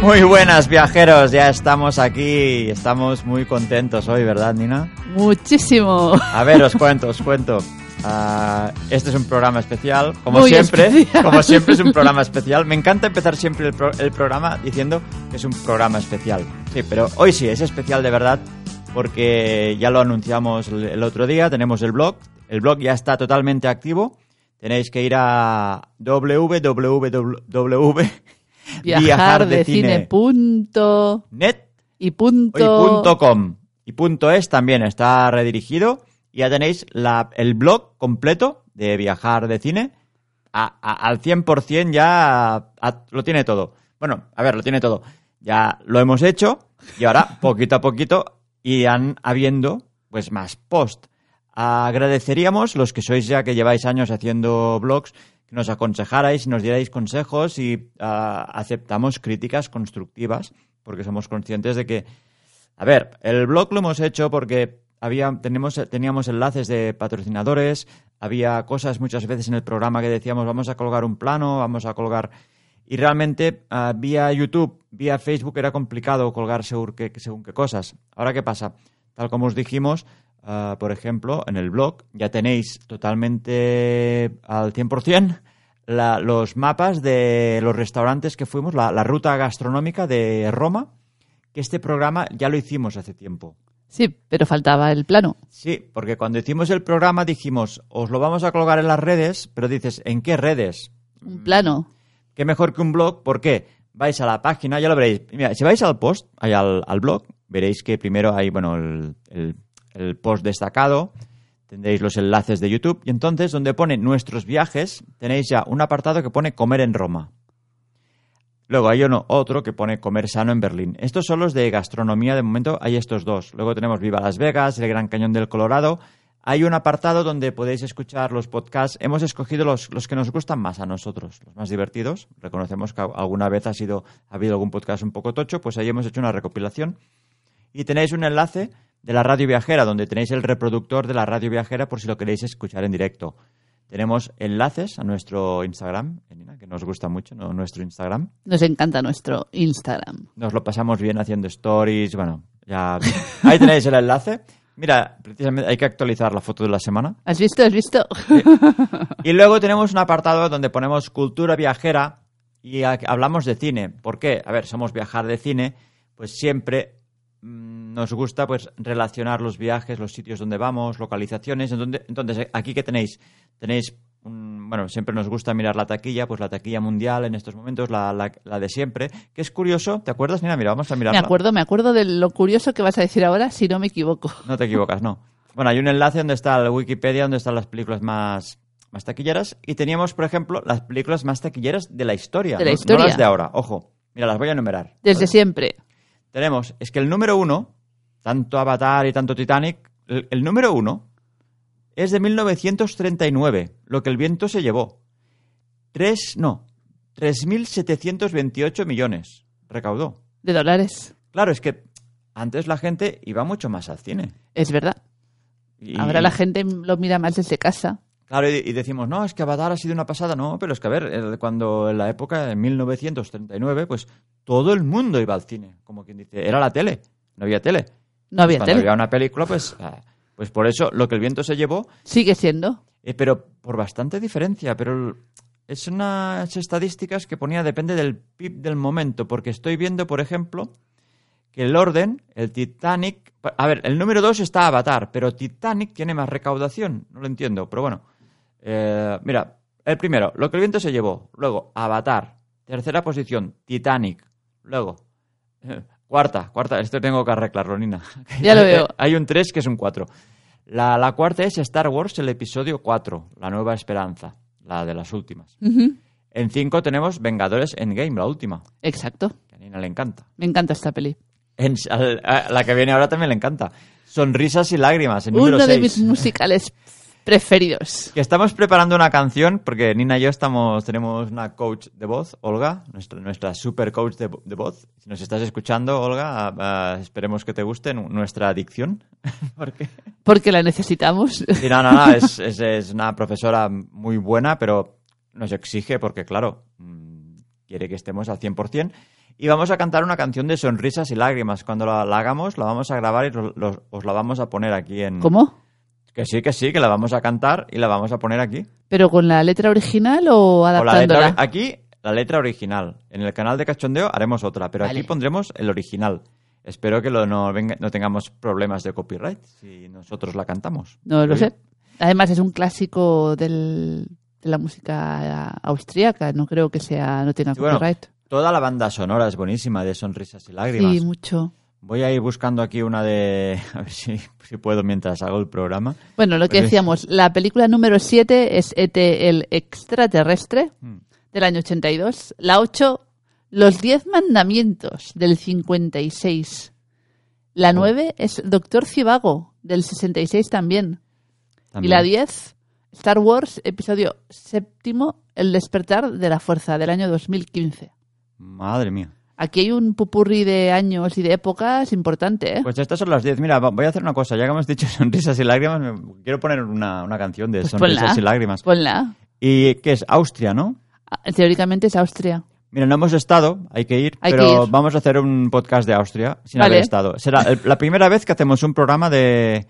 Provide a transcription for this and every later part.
Muy buenas viajeros, ya estamos aquí, estamos muy contentos hoy, ¿verdad Nina? Muchísimo. A ver, os cuento, os cuento. Ah, este es un programa especial, como Muy siempre. especial. Como siempre es un programa especial. Me encanta empezar siempre el, pro- el programa diciendo que es un programa especial. Sí, pero hoy sí es especial de verdad porque ya lo anunciamos el, el otro día. Tenemos el blog. El blog ya está totalmente activo. Tenéis que ir a www. Viajar de cine punto net y punto. y punto com. Y punto es también está redirigido. Y ya tenéis la- el blog completo de viajar de cine. A- a- al 100% ya a- lo tiene todo. Bueno, a ver, lo tiene todo. Ya lo hemos hecho y ahora, poquito a poquito, irán habiendo pues más post. Agradeceríamos los que sois ya que lleváis años haciendo blogs nos aconsejarais, nos dierais consejos y ah, aceptamos críticas constructivas porque somos conscientes de que a ver, el blog lo hemos hecho porque había, tenemos, teníamos enlaces de patrocinadores, había cosas muchas veces en el programa que decíamos vamos a colgar un plano, vamos a colgar... Y realmente ah, vía YouTube, vía Facebook era complicado colgar según según qué cosas. Ahora, ¿qué pasa? Tal como os dijimos, ah, por ejemplo, en el blog ya tenéis totalmente al 100% la- los mapas de los restaurantes que fuimos, la- la ruta gastronómica de Roma, que este programa ya lo hicimos hace tiempo. Sí, pero faltaba el plano. Sí, porque cuando hicimos el programa dijimos, os lo vamos a colgar en las redes, pero dices, ¿en qué redes? Un plano. ¿Qué mejor que un blog? ¿Por qué? Vais a la página, ya lo veréis. Mira, si vais al post, ahí al, al blog, veréis que primero hay, bueno, el, el- el post destacado, tendréis los enlaces de YouTube, y entonces donde pone nuestros viajes, tenéis ya un apartado que pone comer en Roma. Luego hay uno, otro que pone comer sano en Berlín. Estos son los de gastronomía, de momento hay estos dos. Luego tenemos Viva Las Vegas, el Gran Cañón del Colorado. Hay un apartado donde podéis escuchar los podcasts. Hemos escogido los, los que nos gustan más a nosotros, los más divertidos. Reconocemos que alguna vez ha, sido, ha habido algún podcast un poco tocho, pues ahí hemos hecho una recopilación. Y tenéis un enlace de la radio viajera, donde tenéis el reproductor de la radio viajera por si lo queréis escuchar en directo. Tenemos enlaces a nuestro Instagram, que nos gusta mucho, ¿no? nuestro Instagram. Nos encanta nuestro Instagram. Nos lo pasamos bien haciendo stories, bueno, ya... Ahí tenéis el enlace. Mira, precisamente hay que actualizar la foto de la semana. ¿Has visto? ¿Has visto? Y luego tenemos un apartado donde ponemos cultura viajera y hablamos de cine. ¿Por qué? A ver, somos viajar de cine, pues siempre nos gusta pues relacionar los viajes, los sitios donde vamos, localizaciones. Entonces, entonces aquí que tenéis, tenéis, un- bueno, siempre nos gusta mirar la taquilla, pues la taquilla mundial en estos momentos, la, la- la de siempre, que es curioso. ¿Te acuerdas? Mira, mira, vamos a Me mirarla. acuerdo, me acuerdo de lo curioso que vas a decir ahora, si no me equivoco. No te equivocas, no. Bueno, hay un enlace donde está la Wikipedia, donde están las películas más, más taquilleras. Y teníamos, por ejemplo, las películas más taquilleras de la historia. De la historia. No las de ahora, ojo. Mira, las voy a enumerar. Desde siempre. Tenemos, es que el número uno, tanto Avatar y tanto Titanic, el, el número uno es de 1939, lo que el viento se llevó. Tres, no, 3.728 millones recaudó. De dólares. Claro, es que antes la gente iba mucho más al cine. Es verdad. Y- Ahora la gente lo mira más desde casa. Claro, y, y decimos, no, es que Avatar ha sido una pasada. No, pero es que, a ver, cuando en la época de 1939, pues todo el mundo iba al cine, como quien dice. Era la tele, no había tele. No había Cuando tele. había una película, pues, ah, pues por eso lo que el viento se llevó, Sigue siendo. eh, pero por bastante diferencia. Pero es unas estadísticas que ponía, depende del PIB del momento, porque estoy viendo, por ejemplo, que el orden, el Titanic... A ver, el número 2 está Avatar, pero Titanic tiene más recaudación. No lo entiendo, pero bueno. Eh, mira, el primero, lo que el viento se llevó. Luego, Avatar. Tercera posición, Titanic. Luego, eh, cuarta, cuarta. Esto tengo que arreglarlo, Nina. Ya lo veo. Hay un 3 que es un 4. La, la cuarta es Star Wars, el episodio 4, La Nueva Esperanza, la de las últimas. En 5 tenemos Vengadores Endgame, la última, Exacto. que a Nina le encanta. Me encanta esta peli. En, al- a la que viene ahora también le encanta. Sonrisas y lágrimas, en número Uno de 6. mis musicales preferidos. Que estamos preparando una canción porque Nina y yo estamos tenemos una coach de voz, Olga, nuestra, nuestra super coach de, vo- de voz. Si nos estás escuchando, Olga, ah, ah, esperemos que te guste nu- nuestra adicción. porque Porque la necesitamos. Sí, no, no, no, es, es- es una profesora muy buena, pero nos exige porque, claro, mm, quiere que estemos al 100%. Y vamos a cantar una canción de sonrisas y lágrimas. Cuando la, la hagamos, la vamos a grabar y os la vamos a poner aquí en... ¿Cómo? Que sí, que sí, que la vamos a cantar y la vamos a poner aquí. ¿Pero con la letra original o O la letra, adaptándola? aquí, la letra original. En el canal de Cachondeo haremos otra, pero Vale. aquí pondremos el original. Espero que lo- no, venga- no tengamos problemas de copyright si nosotros la cantamos. No lo Oye, sé. Además es un clásico del- de la música austríaca. No creo que sea no tenga Sí, bueno, copyright. Toda la banda sonora es buenísima, de sonrisas y lágrimas. Sí, mucho. Voy a ir buscando aquí una de... A ver si, si puedo mientras hago el programa. Bueno, lo que decíamos, la película número 7 es E.T. el extraterrestre Hmm. del año 82. La 8, Los 10 mandamientos del 56. La Oh. 9 es Doctor Civago del 66 también. Y También. la 10, Star Wars, episodio séptimo, El despertar de la fuerza del año 2015. Madre mía. Aquí hay un pupurri de años y de épocas importante, ¿eh? Pues estas son las 10. Mira, voy a hacer una cosa. Ya que hemos dicho sonrisas y lágrimas, me- quiero poner una, una canción de Pues sonrisas ponla. y lágrimas. Ponla. Y que es Austria, ¿no? Ah, Teóricamente es Austria. Mira, no hemos estado, hay que ir, Hay pero que ir. vamos a hacer un podcast de Austria sin Vale. haber estado. Será la primera vez que hacemos un programa de,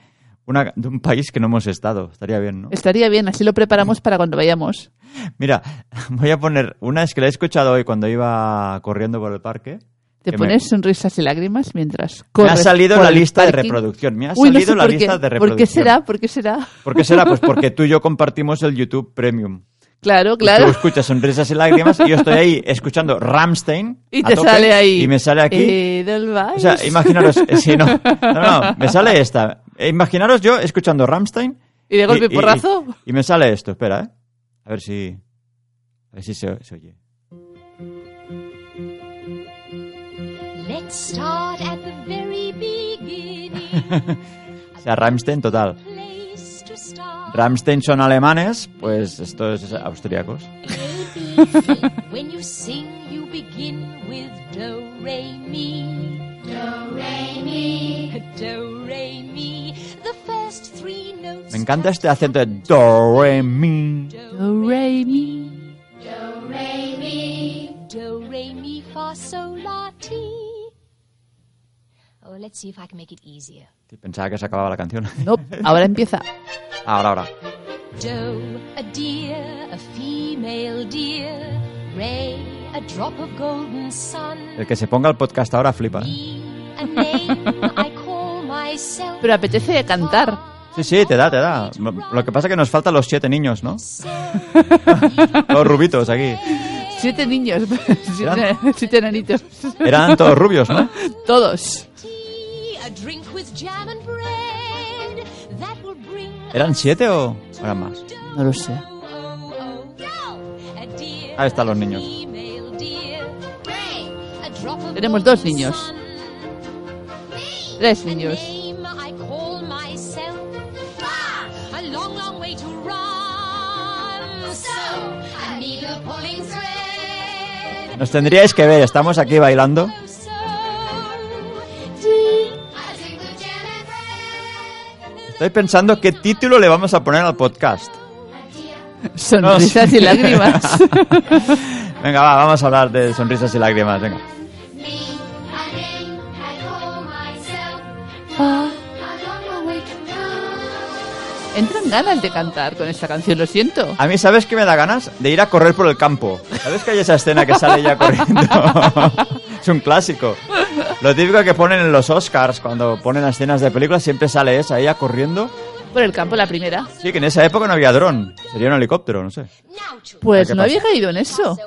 una, de un país que no hemos estado. Estaría bien, ¿no? Estaría bien, así lo preparamos para cuando vayamos. Mira, voy a poner una, es que la he escuchado hoy cuando iba corriendo por el parque. Te me- pones sonrisas y lágrimas mientras Me ha corres salido la lista de reproducción. Me ha Uy, no salido sé la lista de reproducción. ¿Por qué será? ¿Por qué será? ¿Por qué será? Pues porque tú y yo compartimos el YouTube Premium. Claro, Y claro. Tú escuchas sonrisas y lágrimas y yo estoy ahí escuchando Ramstein. Y te tope, sale ahí. Y me sale aquí. Edelweiss. O sea, imaginaros, eh, sí, no, no, no, me sale esta. Eh, Imaginaros yo escuchando Ramstein. ¿Y de golpe y y- porrazo? Y, me sale esto, espera, ¿eh? A ver si. A ver si se, se oye. Let's start at the very beginning. O sea, Ramstein total. Ramstein son alemanes, pues esto es austríacos. when you sing, you begin with do, re, mi. Do, re, mi. Do, re, mi. The first three notes. Me encanta este acento de do, re, mi. Do, re, mi. Do, re, mi. Do, re, mi, fa, sol, la, ti. Oh, let's see if I can make it easier. Pensaba que se acababa la canción. No, ahora empieza. Ahora, ahora. Doe, a deer, a female deer. Ray, a drop of golden sun. El que se ponga el podcast ahora flipa. ¿eh? Pero apetece cantar. Sí, sí, te da, te da. Lo que pasa es que nos faltan los siete niños, ¿no? Los rubitos aquí. Siete niños, siete, Eran- siete enanitos. Eran todos rubios, ¿no? Todos. Tea, a drink with jam and bread. That will bring ¿Eran siete o eran más? No lo sé. Ahí están los niños. Tenemos dos niños. Tres niños. Nos tendríais que ver, estamos aquí bailando. Estoy pensando qué título le vamos a poner al podcast. Sonrisas y lágrimas. Venga, va, vamos a hablar de sonrisas y lágrimas, venga. Entran ganas de cantar con esta canción, lo siento. A mí, ¿sabes qué me da ganas? De ir a correr por el campo. ¿Sabes que hay esa escena que sale ella corriendo? es un clásico. Lo típico que ponen en los Oscars, cuando ponen las escenas de películas, siempre sale esa, ella corriendo. Por el campo, la primera. Sí, que en esa época no había dron. Sería un helicóptero, no sé. Pues ¿Qué no había caído en eso.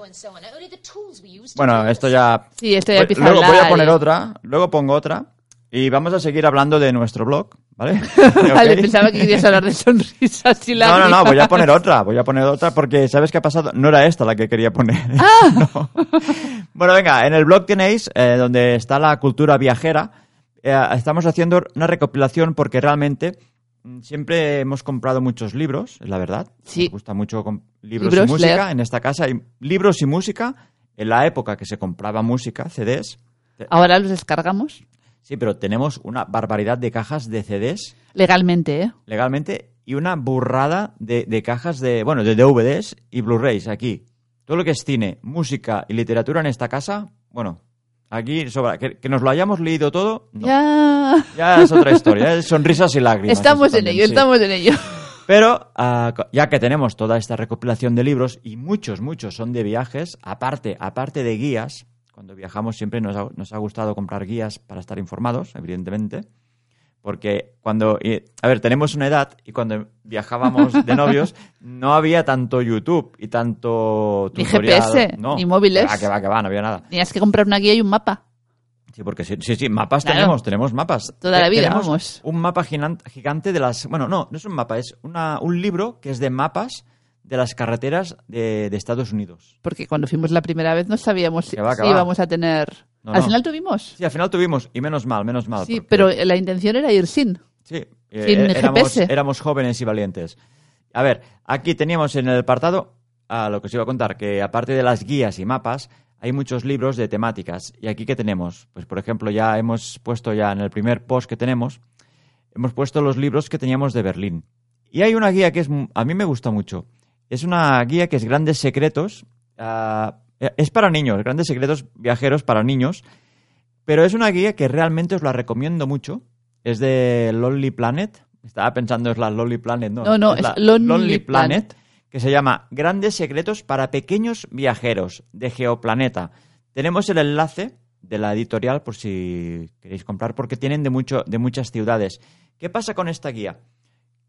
Bueno, esto ya... Sí, esto ya empieza Luego a voy a poner otra, luego pongo otra. Y vamos a seguir hablando de nuestro blog, ¿vale? Vale, pensaba que querías hablar de sonrisas y No, no, lágrimas. no, voy a poner otra, voy a poner otra porque ¿sabes qué ha pasado? No era esta la que quería poner. No. Bueno, venga, en el blog tenéis eh, donde está la cultura viajera. eh, estamos haciendo una recopilación porque realmente mm, siempre hemos comprado muchos libros, es la verdad. Sí. Nos gusta mucho libros, Libros, y música. leer. En esta casa hay libros y música. En la época que se compraba música, CDs. Ahora los descargamos Sí, pero tenemos una barbaridad de cajas de CDs legalmente, ¿eh? legalmente y una burrada de, de cajas de, bueno, de DVDs y Blu-rays aquí. Todo lo que es cine, música y literatura en esta casa, bueno, aquí sobra. Que, que nos lo hayamos leído todo, no. Ya. Ya es otra historia, es sonrisas y lágrimas. Estamos en ello, sí. estamos en ello. Pero co- ya que tenemos toda esta recopilación de libros y muchos, muchos son de viajes, aparte, aparte de guías, cuando viajamos siempre nos ha, nos ha gustado comprar guías para estar informados, evidentemente, porque cuando, a ver, tenemos una edad y cuando viajábamos de novios no había tanto YouTube y tanto Ni tutorial, GPS, no. ni móviles. Va, que va, que va, no había nada. Tenías que comprar una guía y un mapa. Sí, porque sí, sí, sí, mapas Claro. tenemos, tenemos mapas. Toda la vida, tenemos vamos. Un mapa gigante de las... Bueno, no, no es un mapa, es una, un libro que es de mapas de las carreteras de, de Estados Unidos. Porque cuando fuimos la primera vez no sabíamos si, va, íbamos a tener... No, Al no. final tuvimos. Sí, al final tuvimos, y menos mal, menos mal. Sí, porque- pero la intención era ir sin. Sí, eh, sin eh, éramos, GPS. éramos jóvenes y valientes. A ver, aquí teníamos en el apartado a lo que os iba a contar, que aparte de las guías y mapas, hay muchos libros de temáticas. ¿Y aquí qué tenemos? Pues, por ejemplo, ya hemos puesto ya en el primer post que tenemos, hemos puesto los libros que teníamos de Berlín. Y hay una guía que es, a mí me gusta mucho. Es una guía que es Grandes Secretos. ah, es para niños, Grandes Secretos Viajeros para niños. Pero es una guía que realmente os la recomiendo mucho. Es de Lonely Planet. Estaba pensando es la Lonely Planet, no. No, no, es la Lonely Planet, que se llama Grandes Secretos para Pequeños Viajeros de Geoplaneta. Tenemos el enlace de la editorial por si queréis comprar, porque tienen de, mucho, de muchas ciudades. ¿Qué pasa con esta guía?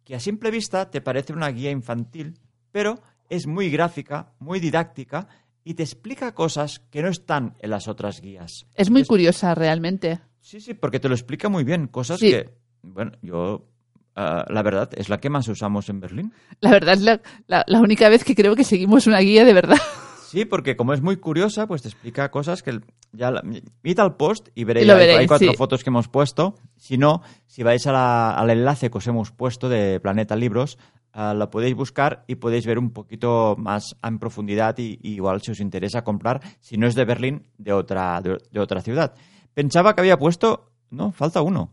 Que a simple vista te parece una guía infantil, pero es muy gráfica, muy didáctica y te explica cosas que no están en las otras guías. Es muy curiosa realmente. Sí, sí, porque te lo explica muy bien. Cosas Sí. que, bueno, yo, ah, la verdad, es la que más usamos en Berlín. La verdad es la, la- la única vez que creo que seguimos una guía de verdad. Sí, porque como es muy curiosa, pues te explica cosas que ya... La, id al post y veréis, hay- hay, cuatro sí. fotos que hemos puesto. Si no, si vais a al enlace que os hemos puesto de Planeta Libros, ah, lo podéis buscar y podéis ver un poquito más en profundidad y, igual si os interesa comprar, si no es de Berlín, de otra, de, otra ciudad. Pensaba que había puesto... No, falta uno.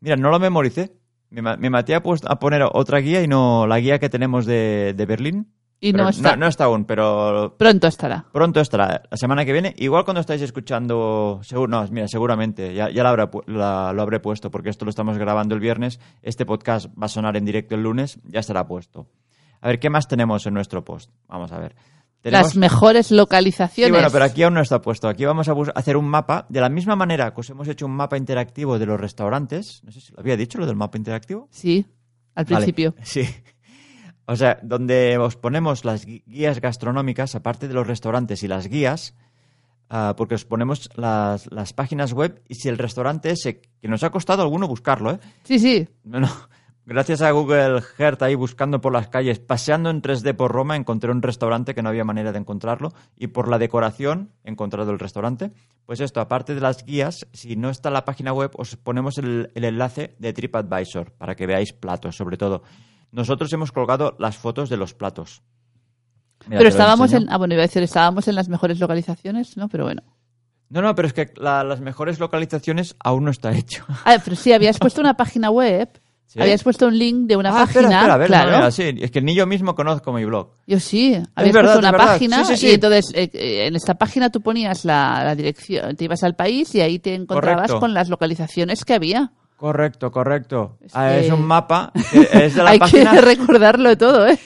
Mira, no lo memoricé. Me, me maté a, a poner otra guía y no la guía que tenemos de, de Berlín. Y no está. No, está aún, pero Pronto estará. pronto estará. La semana que viene, igual cuando estáis escuchando, seguro, no, mira, seguramente, ya, ya la habrá pu- la- lo habré puesto, porque esto lo estamos grabando el viernes, este podcast va a sonar en directo el lunes, ya estará puesto. A ver, ¿qué más tenemos en nuestro post? Vamos a ver. Tenemos- Las mejores localizaciones. Sí, bueno, pero aquí aún no está puesto. Aquí vamos a hacer un mapa, de la misma manera que os hemos hecho un mapa interactivo de los restaurantes. No sé si lo había dicho, lo del mapa interactivo. Sí, al Vale, principio. Sí. O sea, donde os ponemos las guías gastronómicas, aparte de los restaurantes y las guías, ah, porque os ponemos las, las páginas web y si el restaurante ese, que nos ha costado alguno buscarlo, ¿eh? Sí, sí. Bueno, gracias a Google Earth ahí buscando por las calles, paseando en 3D por Roma, encontré un restaurante que no había manera de encontrarlo y por la decoración he encontrado el restaurante. Pues esto, aparte de las guías, si no está en la página web, os ponemos el, el enlace de TripAdvisor para que veáis platos, sobre todo. Nosotros hemos colgado las fotos de los platos. Mira, pero estábamos en. Ah, bueno, iba a decir, estábamos en las mejores localizaciones, ¿no? Pero bueno. No, no, pero es que la- las mejores localizaciones aún no está hecho. Ah, pero sí, habías puesto una página web. ¿Sí? Habías puesto un link de una ah, página. espera, espera, a ver, no, claro. mira, sí, es que ni yo mismo conozco mi blog. Yo sí, habías verdad, puesto una página Sí, sí, sí. y entonces eh, eh, en esta página tú ponías la, la dirección, te ibas al país y ahí te encontrabas Correcto. con las localizaciones que había. Correcto, correcto. Es Ah, es un mapa es de la Hay página. que recordarlo todo, ¿eh?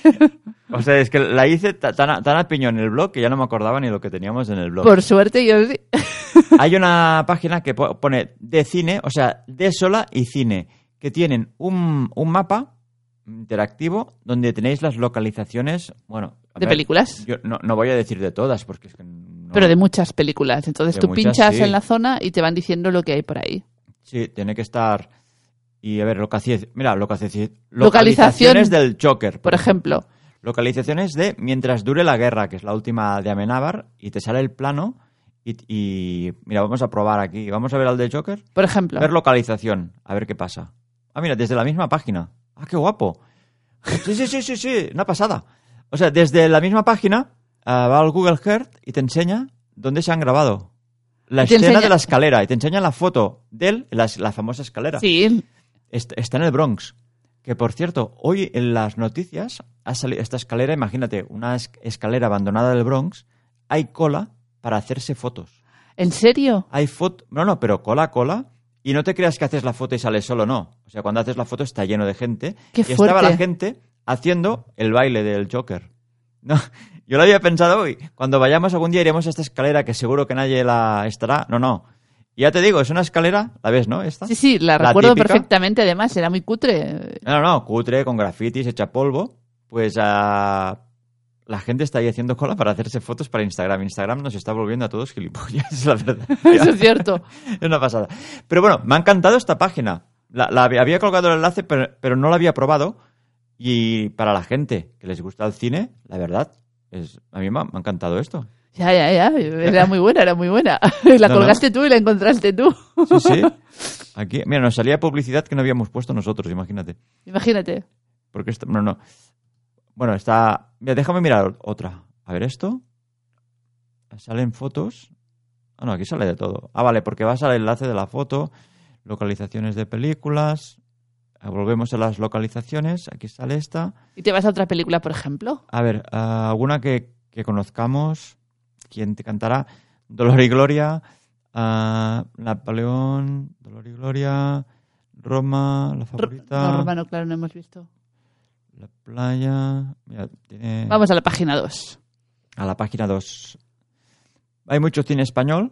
O sea, es que la hice ta- tan a, tan a piñón en el blog que ya no me acordaba ni lo que teníamos en el blog. Por suerte yo sí. Hay una página que po- pone de cine, o sea, de sola y cine, que tienen un, un mapa interactivo donde tenéis las localizaciones, bueno... ¿De ver, películas? Yo no, no voy a decir de todas porque es que no- Pero de muchas películas. Entonces De tú muchas, pinchas sí. en la zona y te van diciendo lo que hay por ahí. Sí, tiene que estar. Y a ver, locaci- mira, locaci- Localización. localizaciones del Joker. Por ejemplo. Localizaciones de Mientras dure la guerra, que es la última de Amenábar, y te sale el plano. Y, y- mira, vamos a probar aquí. Vamos a ver al de Joker. Por ejemplo. Ver localización, a ver qué pasa. Ah, mira, desde la misma página. Ah, qué guapo. Sí, sí, sí, sí, sí, una pasada. O sea, desde la misma página ah, va al Google Earth y te enseña dónde se han grabado. La escena enseña- de la escalera y te enseña la foto de él, la, la famosa escalera. Sí. Est- Está en el Bronx. Que por cierto, hoy en las noticias ha salido esta escalera, imagínate, una es- escalera abandonada del Bronx, hay cola para hacerse fotos. ¿En serio? Hay foto. No, no, pero cola, cola. Y no te creas que haces la foto y sale solo, no. O sea, cuando haces la foto está lleno de gente. Qué y estaba la gente haciendo el baile del Joker. No, yo lo había pensado hoy. Cuando vayamos algún día iremos a esta escalera que seguro que nadie la estará. No, no. Y ya te digo, es una escalera, ¿la ves, no? Esta. Sí, sí, la, La recuerdo típica. perfectamente. Además, era muy cutre. No, no, cutre, con grafitis, hecha polvo. Pues ah, la gente está ahí haciendo cola para hacerse fotos para Instagram. Instagram nos está volviendo a todos gilipollas, es la verdad. Eso es cierto. Es una pasada. Pero bueno, me ha encantado esta página. La, había colgado el enlace, pero, pero no la había probado. Y para la gente que les gusta el cine, la verdad, es, a mí me ha, me ha encantado esto. Ya, ya, ya. Era muy buena, era muy buena. La No, no. colgaste tú y la encontraste tú. Sí, sí. Aquí, mira, nos salía publicidad que no habíamos puesto nosotros, imagínate. Imagínate. Porque esto, no, no. Bueno, está. Mira, déjame mirar otra. A ver esto. Salen fotos. Ah, no, aquí sale de todo. Ah, vale, porque vas al enlace de la foto, localizaciones de películas. Ah, Volvemos a las localizaciones. Aquí sale esta. ¿Y te vas a otra película, por ejemplo? A ver, ah, alguna que, que conozcamos. ¿Quién te cantará? Dolor y Gloria. ah, Napoleón. Dolor y Gloria. Roma, la favorita. No, Romano, claro, no hemos visto. La playa. Mira, tiene. Vamos a la página 2. a la página 2. Hay mucho cine español.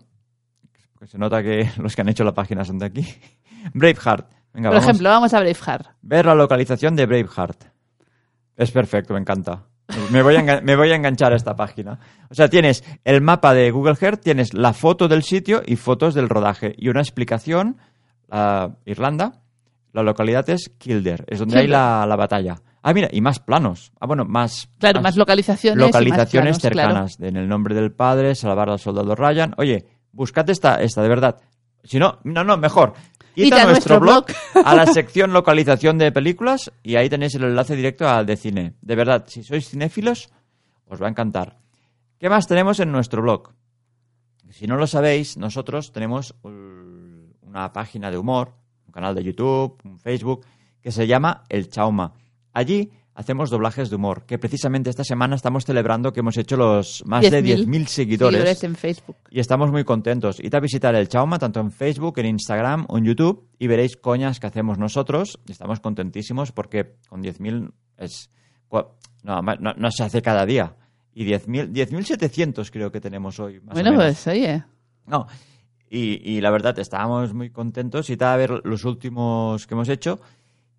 se nota que los que han hecho la página son de aquí. Braveheart. Venga, Por vamos. ejemplo, vamos a Braveheart. Ver la localización de Braveheart. Es perfecto, me encanta. Me voy, a enga- me voy a enganchar a esta página. O sea, tienes el mapa de Google Earth, tienes la foto del sitio y fotos del rodaje. Y una explicación. Irlanda. La localidad es Kildare. Es donde hay la, la batalla. Ah, mira, y más planos. Ah, bueno, más. Claro, más localizaciones. más localizaciones planos, cercanas. En el nombre del padre, salvar al soldado Ryan. Oye, buscad esta, esta, de verdad. Si no, no, no, mejor. Id Id a nuestro nuestro blog, a la sección localización de películas y ahí tenéis el enlace directo al de cine. De verdad, si sois cinéfilos, os va a encantar. ¿Qué más tenemos en nuestro blog? Si no lo sabéis, nosotros tenemos uh, una página de humor, un canal de YouTube, un Facebook, que se llama El Chauma. Allí hacemos doblajes de humor, que precisamente esta semana estamos celebrando que hemos hecho los más de 10.000 10.000 seguidores. en Facebook. Y estamos muy contentos. Id a visitar el Chauma tanto en Facebook, en Instagram o en YouTube y veréis coñas que hacemos nosotros. Estamos contentísimos porque con 10.000 es... No, ma- no, no se hace cada día. Y 10.000 10.700 creo que tenemos hoy. Más o Bueno, menos. pues oye. No. Y, y la verdad, estábamos muy contentos y a ver los últimos que hemos hecho.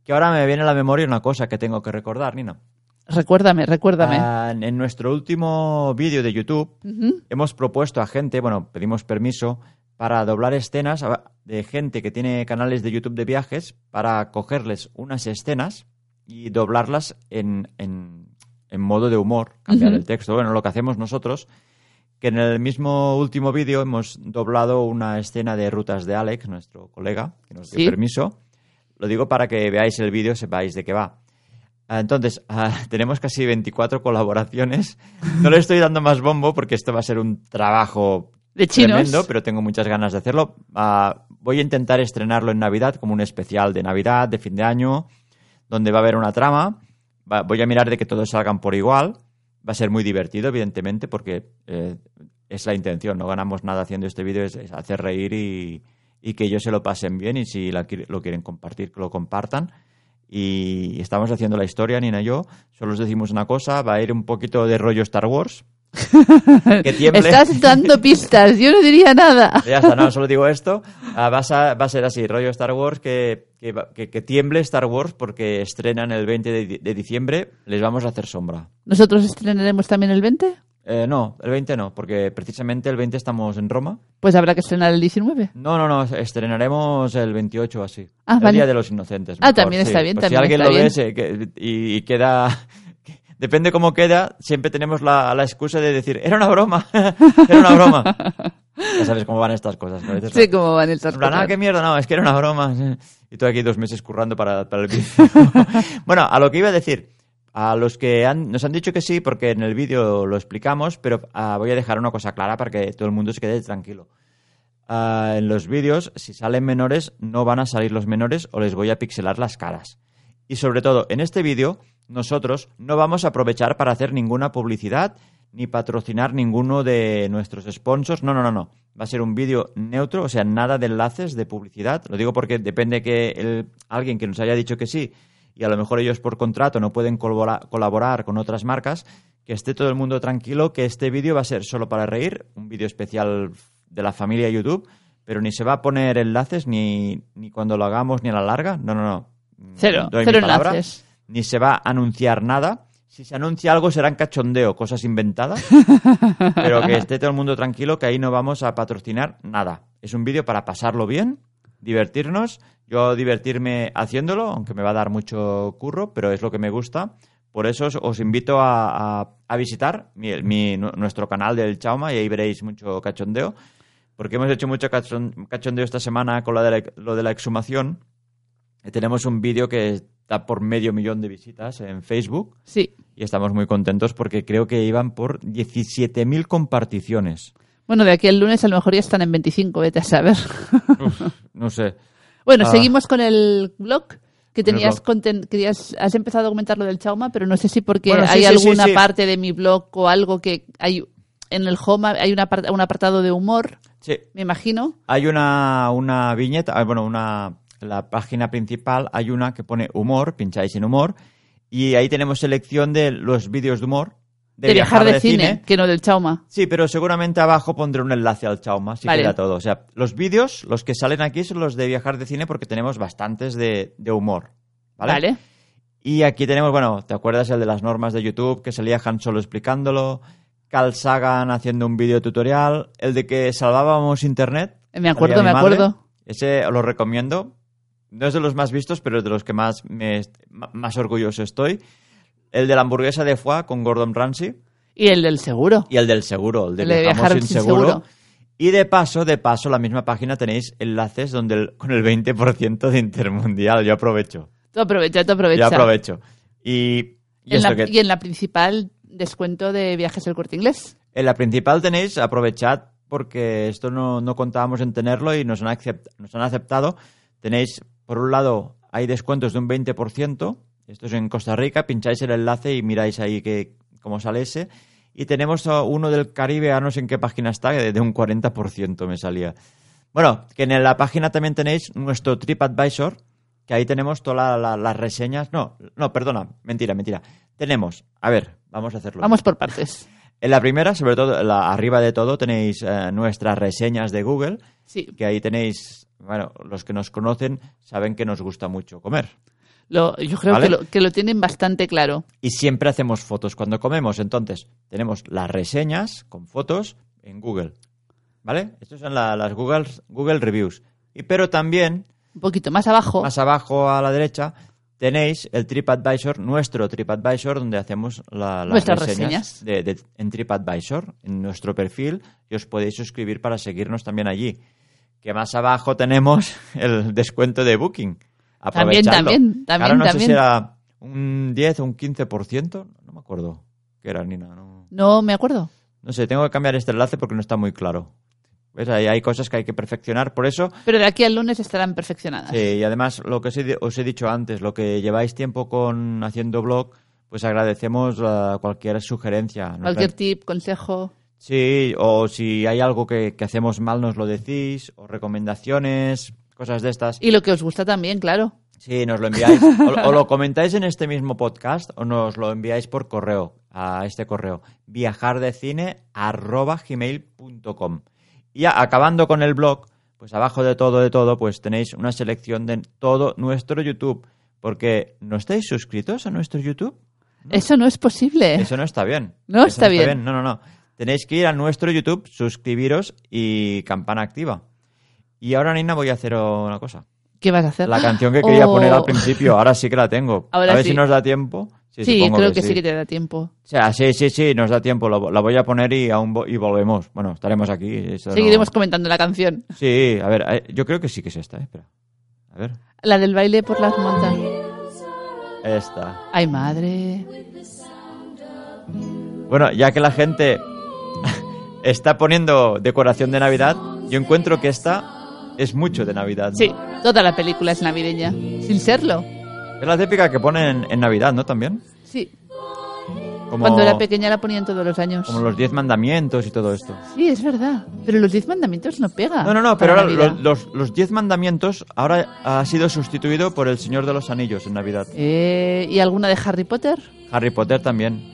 Que ahora me viene a la memoria una cosa que tengo que recordar, Nina. Recuérdame, recuérdame. Ah, en nuestro último vídeo de YouTube hemos propuesto a gente, bueno, pedimos permiso para doblar escenas de gente que tiene canales de YouTube de viajes para cogerles unas escenas y doblarlas en, en- en modo de humor, cambiar el texto. Bueno, lo que hacemos nosotros, que en el mismo último vídeo hemos doblado una escena de Rutas de Alex, nuestro colega, que nos dio Sí. permiso. Lo digo para que veáis el vídeo, sepáis de qué va. Ah, Entonces, ah, tenemos casi 24 colaboraciones. No le estoy dando más bombo porque esto va a ser un trabajo De chinos. tremendo, pero tengo muchas ganas de hacerlo. Ah, voy a intentar estrenarlo en Navidad como un especial de Navidad, de fin de año, donde va a haber una trama. Va- voy a mirar de que todos salgan por igual. Va a ser muy divertido, evidentemente, porque eh, es la intención. No ganamos nada haciendo este vídeo, es, es hacer reír y, y que ellos se lo pasen bien y si la lo quieren compartir, que lo compartan. Y estamos haciendo la historia, Nina y yo. Solo os decimos una cosa, va a ir un poquito de rollo Star Wars. que tiemble. Estás dando pistas, yo no diría nada. Ya está, no, solo digo esto. Ah, vas a- va a ser así, rollo Star Wars, que, que, que- que tiemble Star Wars porque estrenan el 20 de, de diciembre, les vamos a hacer sombra. ¿Nosotros estrenaremos también el 20? Eh, no, el 20 no, porque precisamente el 20 estamos en Roma. Pues habrá que estrenar el 19. No, no, no, estrenaremos el 28 o así. Ah, el vale. Día de los Inocentes. Ah, también está sí. bien, Por también Si alguien está lo bien. ve se- que- y, y queda... Depende cómo queda, siempre tenemos la, la excusa de decir, era una broma, era una broma. Ya sabes cómo van estas cosas. ¿no? A veces Sí, cómo van estas ah, cosas. qué mierda, no, es que era una broma. Y tú aquí dos meses currando para, para el vídeo. bueno, a lo que iba a decir, a los que han- nos han dicho que sí, porque en el vídeo lo explicamos, pero ah, voy a dejar una cosa clara para que todo el mundo se quede tranquilo. Ah, en los vídeos, si salen menores, no van a salir los menores o les voy a pixelar las caras. Y sobre todo, en este vídeo, nosotros no vamos a aprovechar para hacer ninguna publicidad ni patrocinar ninguno de nuestros sponsors. No, no, no, no. Va a ser un vídeo neutro, o sea, nada de enlaces de publicidad. Lo digo porque depende que el- alguien que nos haya dicho que sí y a lo mejor ellos por contrato no pueden colabora- colaborar con otras marcas, que esté todo el mundo tranquilo que este vídeo va a ser solo para reír, un vídeo especial de la familia YouTube, pero ni se va a poner enlaces ni, ni cuando lo hagamos ni a la larga. No, no, no. Cero, Doy cero palabra. enlaces. Ni se va a anunciar nada. Si se anuncia algo será en cachondeo, cosas inventadas. pero que esté todo el mundo tranquilo que ahí no vamos a patrocinar nada. Es un vídeo para pasarlo bien, divertirnos. Yo divertirme haciéndolo, aunque me va a dar mucho curro, pero es lo que me gusta. Por eso os, os invito a, a- a visitar mi- mi- nu- nuestro canal del Chauma y ahí veréis mucho cachondeo. Porque hemos hecho mucho cachon- cachondeo esta semana con lo de la, lo de la exhumación. Y tenemos un vídeo que está por medio millón de visitas en Facebook Sí. y estamos muy contentos porque creo que iban por 17.000 comparticiones. Bueno, de aquí al lunes a lo mejor ya están en 25, vete a saber. Uf, no sé. Bueno, Ah. seguimos con el blog que tenías, blog. conten- querías, has empezado a comentar lo del Chauma, pero no sé si porque Bueno, sí, hay sí, alguna sí, parte de mi blog o algo que hay en el home hay una un apartado de humor, Sí, me imagino. hay una, una viñeta, ah, bueno, una, la página principal hay una que pone humor, pincháis en humor, y ahí tenemos selección de los vídeos de humor. De, viajar, de, cine, que no del Chauma. Sí, pero seguramente abajo pondré un enlace al Chauma, si Vale. queda todo. O sea, los vídeos, los que salen aquí son los de viajar de cine porque tenemos bastantes de, de humor. ¿vale? Vale. Y aquí tenemos, bueno, ¿te acuerdas el de las normas de YouTube? Que salía Han Solo explicándolo. Carl Sagan haciendo un vídeo tutorial. El de que salvábamos internet. Me acuerdo, me madre. acuerdo. Ese os lo recomiendo. No es de los más vistos, pero es de los que más, me, más orgulloso estoy. El de la hamburguesa de foie con Gordon Ramsay. Y el del seguro. Y el del seguro, el de, El de viajamos viajar sin sin seguro. seguro. Y de paso, de paso, la misma página tenéis enlaces donde el- con el 20% de Intermundial. Yo aprovecho. Tú aprovecha, tú aprovecha. Yo aprovecho. Y, y En la- que- Y en la principal descuento de viajes del corte inglés. En la principal tenéis, aprovechad porque esto no, no contábamos en tenerlo y nos han, acept- nos han aceptado. Tenéis, por un lado, hay descuentos de un 20%. Esto es en Costa Rica. Pincháis el enlace y miráis ahí que, cómo sale ese. Y tenemos uno del Caribe, a no sé en qué página está, de, de un 40% me salía. Bueno, que en la página también tenéis nuestro TripAdvisor, que ahí tenemos todas la- las reseñas. No, no, perdona, mentira, mentira. Tenemos, a ver, vamos a hacerlo. Vamos por partes. En la primera, sobre todo, la, arriba de todo, tenéis eh, nuestras reseñas de Google, Sí. que ahí tenéis, bueno, los que nos conocen saben que nos gusta mucho comer. Lo, yo creo ¿Vale? que, lo, que lo tienen bastante claro. Y siempre hacemos fotos cuando comemos. Entonces, tenemos las reseñas con fotos en Google. ¿Vale? Estas son la- las Google, Google Reviews. Y, pero también, Un poquito más abajo. más abajo a la derecha, tenéis el TripAdvisor, nuestro TripAdvisor, donde hacemos la- las Nuestras reseñas reseñas. de- de- en TripAdvisor, en nuestro perfil, y os podéis suscribir para seguirnos también allí. Que más abajo tenemos el descuento de Booking. También, también, también, Ahora no sé también. si era un 10 o un 15%, no me acuerdo qué era, Nina. No, No me acuerdo. no sé, tengo que cambiar este enlace porque no está muy claro. ¿Ves? Ahí hay cosas que hay que perfeccionar, por eso Pero de aquí al lunes estarán perfeccionadas. Sí, y además, lo que os he, os he dicho antes, lo que lleváis tiempo con haciendo blog, pues agradecemos cualquier sugerencia. Cualquier tip, consejo. Sí, o si hay algo que, que hacemos mal, nos lo decís, o recomendaciones, cosas de estas. Y lo que os gusta también, claro. Sí, nos lo enviáis. O, o lo comentáis en este mismo podcast, o nos lo enviáis por correo, a este correo, viajardecine.gmail.com. Y ya acabando con el blog, pues abajo de todo, de todo, pues tenéis una selección de todo nuestro YouTube. Porque, ¿no estáis suscritos a nuestro YouTube? Eso no es posible. Eso no está bien. No Eso está bien. No, no, no. Tenéis que ir a nuestro YouTube, suscribiros y campana activa. Y ahora, Nina, voy a hacer una cosa. ¿Qué vas a hacer? La canción que quería Oh. poner al principio, ahora sí que la tengo. Ahora a ver sí. si nos da tiempo. Sí, creo que, sí que te da tiempo. O sea, sí, sí, sí, nos da tiempo. La voy a poner y aún vo- y volvemos. Bueno, estaremos aquí. no- Seguiremos comentando la canción. Sí, a ver, eh, yo creo que sí que es esta, eh, espera. A ver, La del baile por las montañas. esta. Ay, madre. Bueno, ya que la gente está poniendo decoración de Navidad, yo encuentro que esta es mucho de Navidad. ¿no? Sí, toda la película es navideña. Sin serlo. Es la típica que ponen en Navidad, ¿no? También. Sí. Como, Cuando era pequeña la ponían todos los años. como los diez mandamientos y todo esto. Sí, es verdad. Pero los diez mandamientos no pega. No, no, no, pero ahora los, los diez mandamientos ahora ha sido sustituido por el Señor de los Anillos en Navidad. Eh, ¿Y alguna de Harry Potter? Harry Potter también.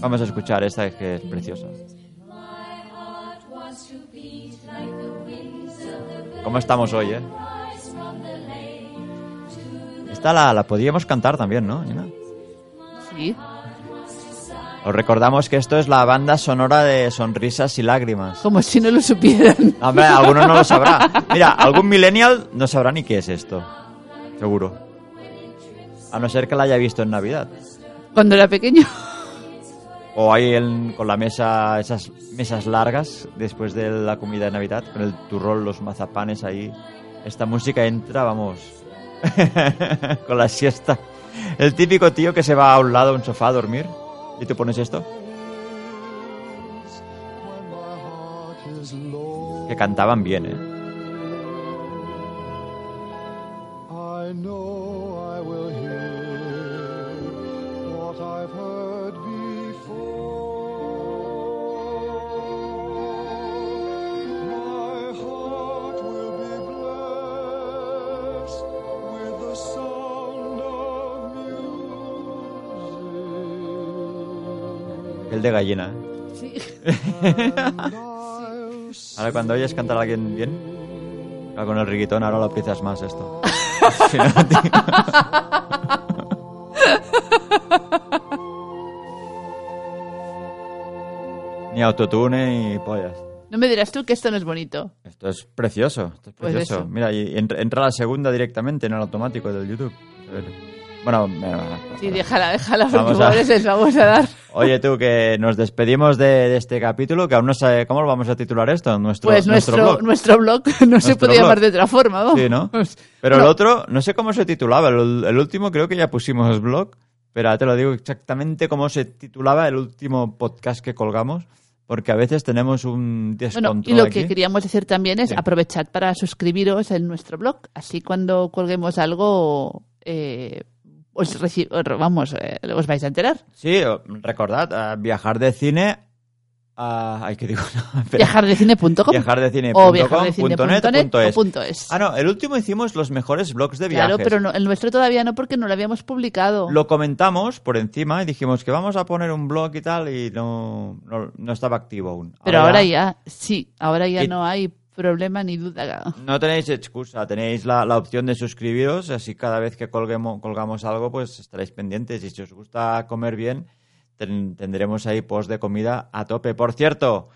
Vamos a escuchar esta que es preciosa. ¿Cómo estamos hoy, eh? Esta la, la podíamos cantar también, ¿no? Nina? Sí. Os recordamos que esto es la banda sonora de Sonrisas y Lágrimas. Como si no lo supieran. Hombre, alguno no lo sabrá. Mira, algún millennial no sabrá ni qué es esto. Seguro. A no ser que la haya visto en Navidad. Cuando era pequeño. O ahí en- con la mesa, esas mesas largas después de la comida de Navidad, con el turrón, los mazapanes ahí. Esta música entra, vamos, con la siesta. El típico tío que se va a un lado a un sofá a dormir y tú pones esto. Que cantaban bien, ¿eh? De gallina. ¿eh? I'll Ahora cuando oyes cantar a alguien bien, ahora con el riguitón ahora lo aprecias más esto. Si no, tío. Ni autotune ni pollas. No me dirás tú que esto no es bonito. Esto es precioso, esto es Pues precioso. Mira, y entra, la segunda directamente en el automático del YouTube. Bueno, me- Sí, déjala, déjala, porque a- pobres les vamos a dar. Oye tú, que nos despedimos de, de este capítulo, que aún no sé cómo lo vamos a titular esto, nuestro, Pues nuestro, blog. nuestro blog no se Nuestro puede llamar de otra forma, vamos. Sí, ¿no? Pero No. el otro, no sé cómo se titulaba. El, el último creo que ya pusimos blog, pero ahora te lo digo exactamente cómo se titulaba el último podcast que colgamos, porque a veces tenemos un descontrol Bueno, y lo aquí. que queríamos decir también es Sí. aprovechad para suscribiros en nuestro blog. Así cuando colguemos algo, eh, os vamos, eh, os vais a enterar. Sí, o- recordad, a viajar de cine... a- ay, ¿qué digo? No. Viajardecine.com Viajardecine.com, o punto net, viajardecine.net punto o es. punto es. Ah, no, el último hicimos los mejores blogs de viajes. Claro, pero no- el nuestro todavía no porque no lo habíamos publicado. Lo comentamos por encima y dijimos que vamos a poner un blog y tal y no, no, no estaba activo aún. pero ahora ya, sí, ahora ya Y- no hay problema ni duda. No tenéis excusa, tenéis la, la opción de suscribiros, así cada vez que colguemos, colgamos algo, pues estaréis pendientes. Y si os gusta comer bien, ten- tendremos ahí post de comida a tope. Por cierto,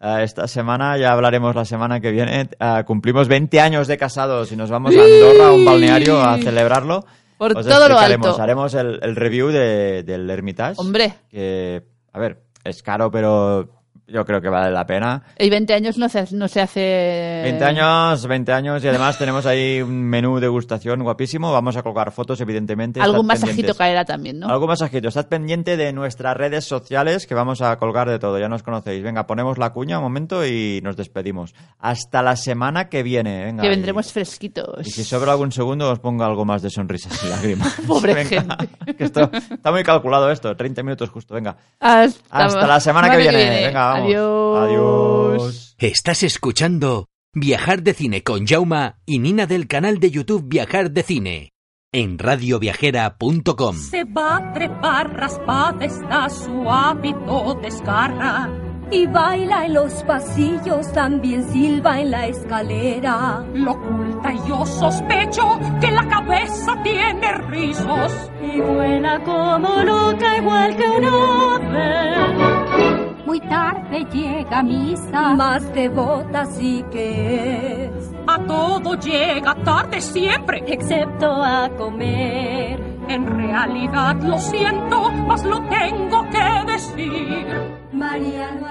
eh, esta semana, ya hablaremos la semana que viene, eh, cumplimos 20 años de casados y nos vamos a Andorra, a un balneario, a celebrarlo. Por Os todo lo alto. Haremos el, el review de- del Hermitage. Hombre, Que, a ver, es caro, pero yo creo que vale la pena. y 20 años no se, no se hace... 20 años, 20 años y además tenemos ahí un menú degustación guapísimo. Vamos a colgar fotos, evidentemente. Algún masajito pendientes. caerá también, ¿no? Algún masajito. Estad pendiente de nuestras redes sociales que vamos a colgar de todo. Ya nos conocéis. Venga, ponemos la cuña un momento y nos despedimos. Hasta la semana que viene. Venga, que y- vendremos fresquitos. Y, si sobra algún segundo os pongo algo más de sonrisas y lágrimas. Pobre Venga, gente. que esto, está muy calculado esto. 30 minutos justo. Venga. Hasta, Hasta la semana que viene. Venga, vamos. Adiós. Adiós. Estás escuchando Viajar de Cine con Jauma y Nina del canal de YouTube Viajar de Cine en radioviajera.com. Se va a trepar raspada, está su hábito desgarra. Y baila en los pasillos, también silba en la escalera. Lo oculta y yo sospecho que la cabeza tiene rizos. y vuela como loca igual que un ave. Muy tarde llega a misa. Más devota sí que es, A todo llega tarde siempre. excepto a comer. En realidad lo siento, mas lo tengo que decir. María no